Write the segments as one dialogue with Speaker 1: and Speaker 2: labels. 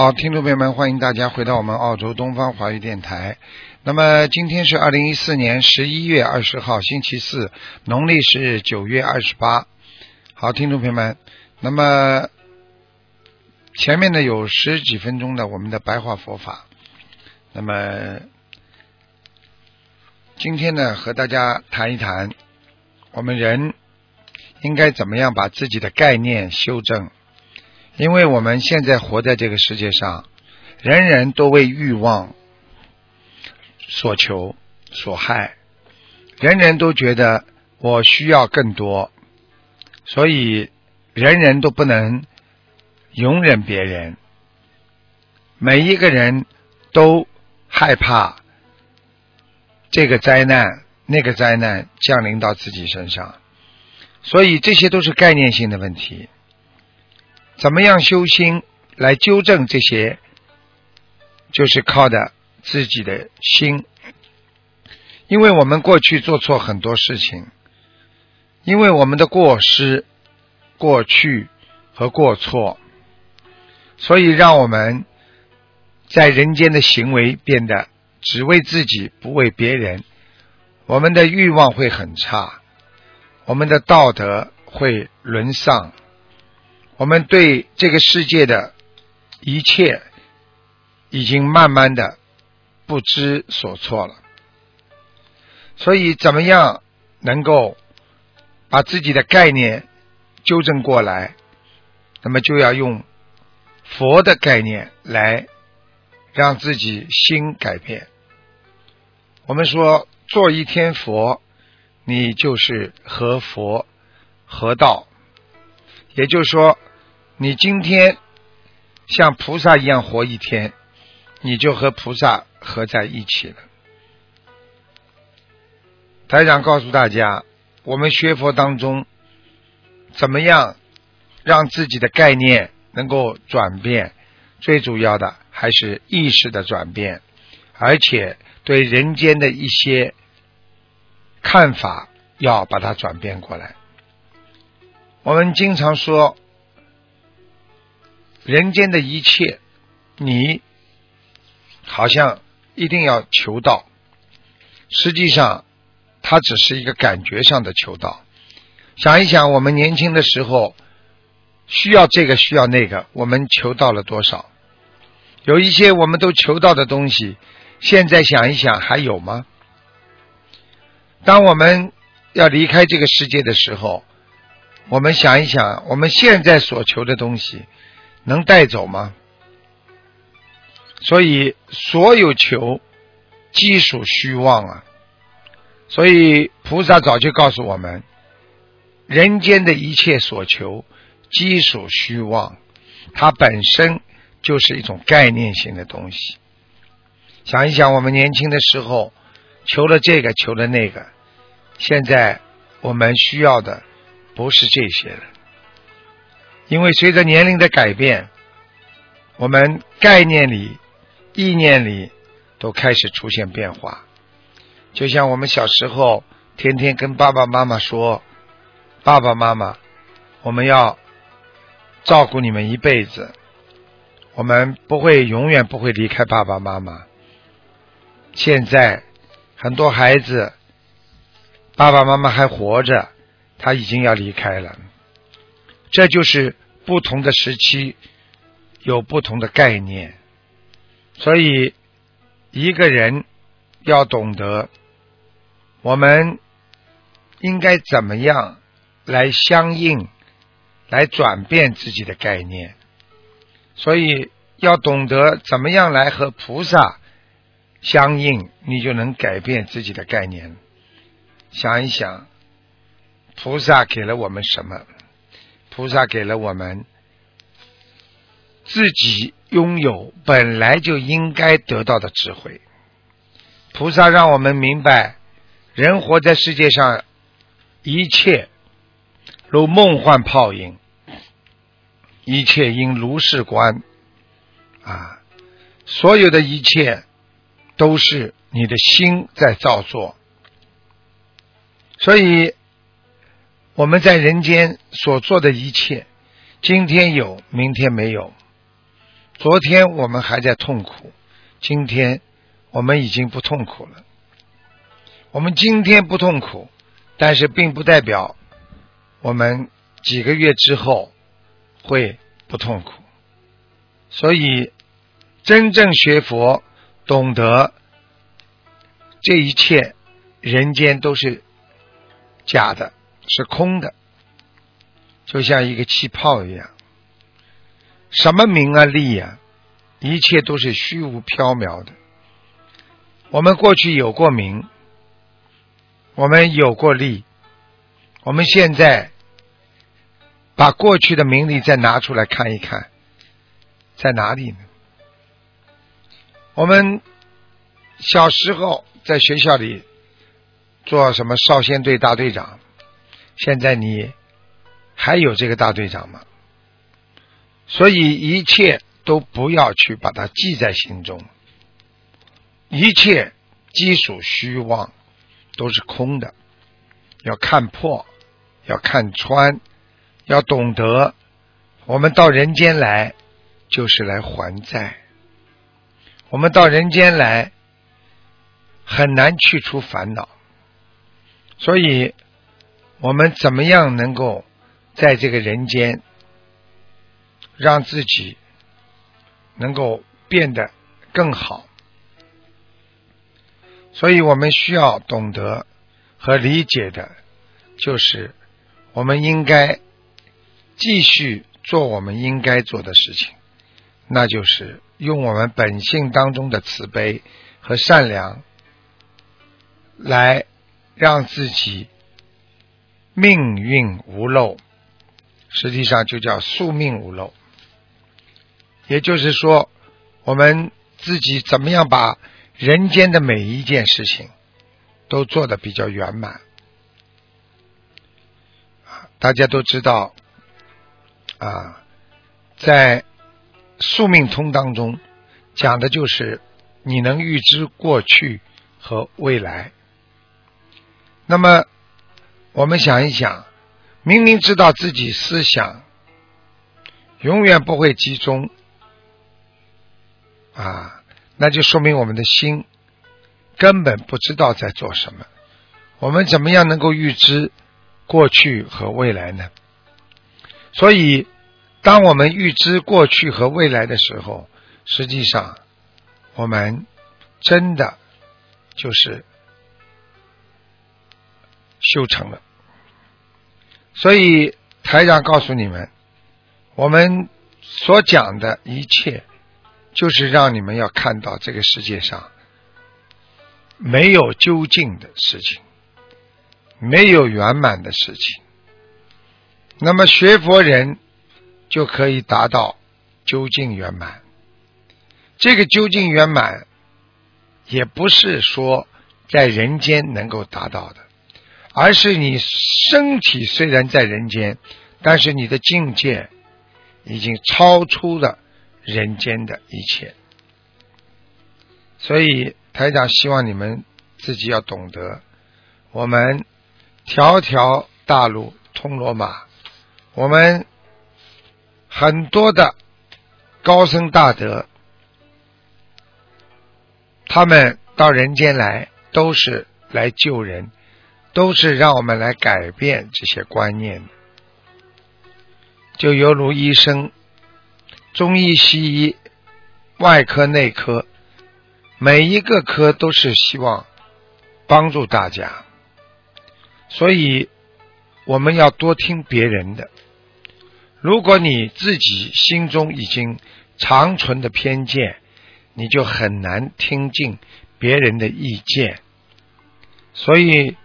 Speaker 1: 好，听众朋友们，欢迎大家回到我们澳洲东方华语电台。那么今天是二零一四年十一月二十号，星期四，农历是九月二十八。好，听众朋友们，那么前面呢有十几分钟的我们的白话佛法。那么今天呢和大家谈一谈，我们人应该怎么样把自己的概念修正。因为我们现在活在这个世界上，人人都为欲望所求所害，人人都觉得我需要更多，所以人人都不能容忍别人，每一个人都害怕这个灾难、那个灾难降临到自己身上，所以这些都是概念性的问题。怎么样修心来纠正这些？就是靠的自己的心，因为我们过去做错很多事情，因为我们的过失、过去和过错，所以让我们在人间的行为变得只为自己，不为别人。我们的欲望会很差，我们的道德会沦丧。我们对这个世界的一切已经慢慢的不知所措了，所以怎么样能够把自己的概念纠正过来？那么就要用佛的概念来让自己心改变。我们说做一天佛，你就是和佛合道，也就是说。你今天像菩萨一样活一天，你就和菩萨合在一起了。台长告诉大家，我们学佛当中怎么样让自己的概念能够转变？最主要的还是意识的转变，而且对人间的一些看法要把它转变过来。我们经常说。人间的一切，你好像一定要求道，实际上它只是一个感觉上的求道。想一想，我们年轻的时候需要这个需要那个，我们求到了多少？有一些我们都求到的东西，现在想一想还有吗？当我们要离开这个世界的时候，我们想一想，我们现在所求的东西。能带走吗？所以所有求，即属虚妄啊！所以菩萨早就告诉我们，人间的一切所求，即属虚妄，它本身就是一种概念性的东西。想一想，我们年轻的时候求了这个，求了那个，现在我们需要的不是这些了。因为随着年龄的改变，我们概念里、意念里都开始出现变化。就像我们小时候天天跟爸爸妈妈说：“爸爸妈妈，我们要照顾你们一辈子，我们不会永远不会离开爸爸妈妈。”现在很多孩子爸爸妈妈还活着，他已经要离开了。这就是不同的时期有不同的概念，所以一个人要懂得我们应该怎么样来相应，来转变自己的概念。所以要懂得怎么样来和菩萨相应，你就能改变自己的概念。想一想，菩萨给了我们什么？菩萨给了我们自己拥有本来就应该得到的智慧。菩萨让我们明白，人活在世界上，一切如梦幻泡影，一切因如是观啊，所有的一切都是你的心在造作。所以我们在人间所做的一切，今天有，明天没有；昨天我们还在痛苦，今天我们已经不痛苦了。我们今天不痛苦，但是并不代表我们几个月之后会不痛苦。所以，真正学佛，懂得这一切，人间都是。假的，是空的，就像一个气泡一样。什么名啊利啊，一切都是虚无缥缈的。我们过去有过名，我们有过利，我们现在把过去的名利再拿出来看一看，在哪里呢？我们小时候在学校里。做什么少先队大队长？现在你还有这个大队长吗？所以一切都不要去把它记在心中，一切基属虚妄，都是空的。要看破，要看穿，要懂得，我们到人间来就是来还债。我们到人间来很难去除烦恼。所以，我们怎么样能够在这个人间让自己能够变得更好？所以我们需要懂得和理解的，就是我们应该继续做我们应该做的事情，那就是用我们本性当中的慈悲和善良来。让自己命运无漏，实际上就叫宿命无漏。也就是说，我们自己怎么样把人间的每一件事情都做得比较圆满啊！大家都知道啊，在宿命通当中讲的就是你能预知过去和未来。那么，我们想一想，明明知道自己思想永远不会集中啊，那就说明我们的心根本不知道在做什么。我们怎么样能够预知过去和未来呢？所以，当我们预知过去和未来的时候，实际上我们真的就是。修成了，所以台长告诉你们，我们所讲的一切，就是让你们要看到这个世界上没有究竟的事情，没有圆满的事情。那么学佛人就可以达到究竟圆满。这个究竟圆满，也不是说在人间能够达到的。而是你身体虽然在人间，但是你的境界已经超出了人间的一切。所以台长希望你们自己要懂得，我们条条大路通罗马，我们很多的高僧大德，他们到人间来都是来救人。都是让我们来改变这些观念，就犹如医生，中医、西医、外科、内科，每一个科都是希望帮助大家，所以我们要多听别人的。如果你自己心中已经长存的偏见，你就很难听进别人的意见，所以。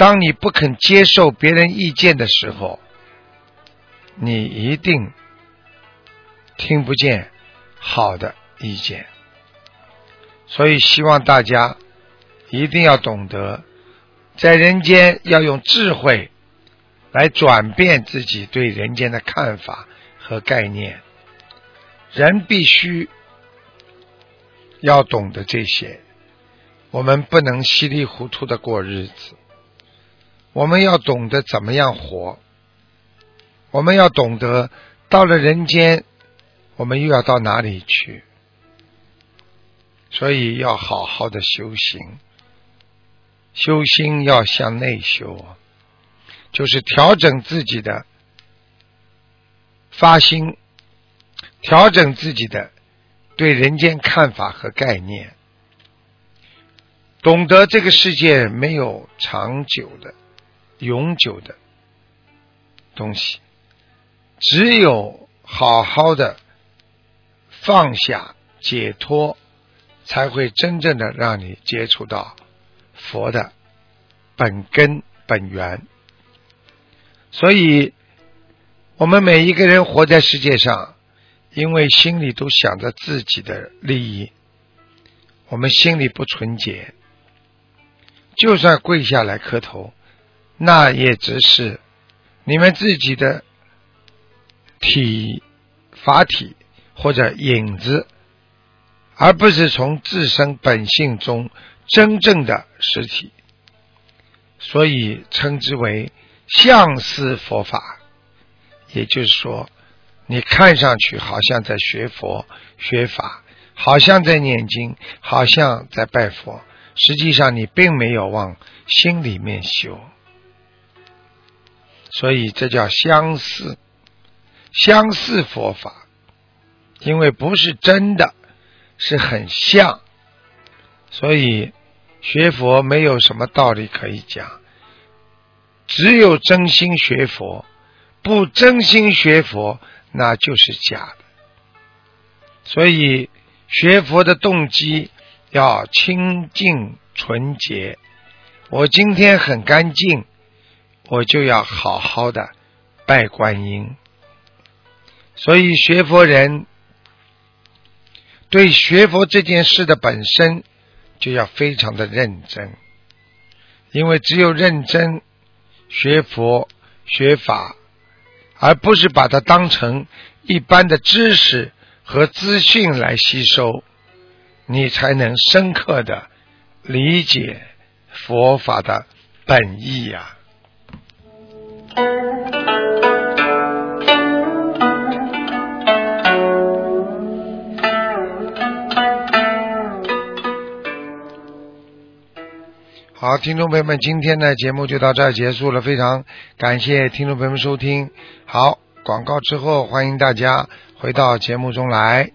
Speaker 1: 当你不肯接受别人意见的时候，你一定听不见好的意见。所以希望大家一定要懂得，在人间要用智慧来转变自己对人间的看法和概念。人必须要懂得这些，我们不能稀里糊涂的过日子。我们要懂得怎么样活，我们要懂得到了人间，我们又要到哪里去。所以要好好的修行，修心要向内修，就是调整自己的发心，调整自己的对人间看法和概念，懂得这个世界没有长久的、永久的东西，只有好好的放下、解脱。才会真正的让你接触到佛的本根本源。所以，我们每一个人活在世界上，因为心里都想着自己的利益，我们心里不纯洁，就算跪下来磕头，那也只是你们自己的体法体或者影子。而不是从自身本性中真正的实体，所以称之为相似佛法。也就是说，你看上去好像在学佛学法，好像在念经，好像在拜佛，实际上你并没有往心里面修。所以这叫相似，相似佛法，因为不是真的。是很像，所以学佛没有什么道理可以讲，只有真心学佛，不真心学佛那就是假的。所以学佛的动机要清净纯洁。我今天很干净，我就要好好的拜观音。所以学佛人。对学佛这件事的本身，就要非常的认真，因为只有认真学佛学法，而不是把它当成一般的知识和资讯来吸收，你才能深刻的理解佛法的本意呀。好，听众朋友们，今天的节目就到这儿结束了，非常感谢听众朋友们收听。好，广告之后，欢迎大家回到节目中来。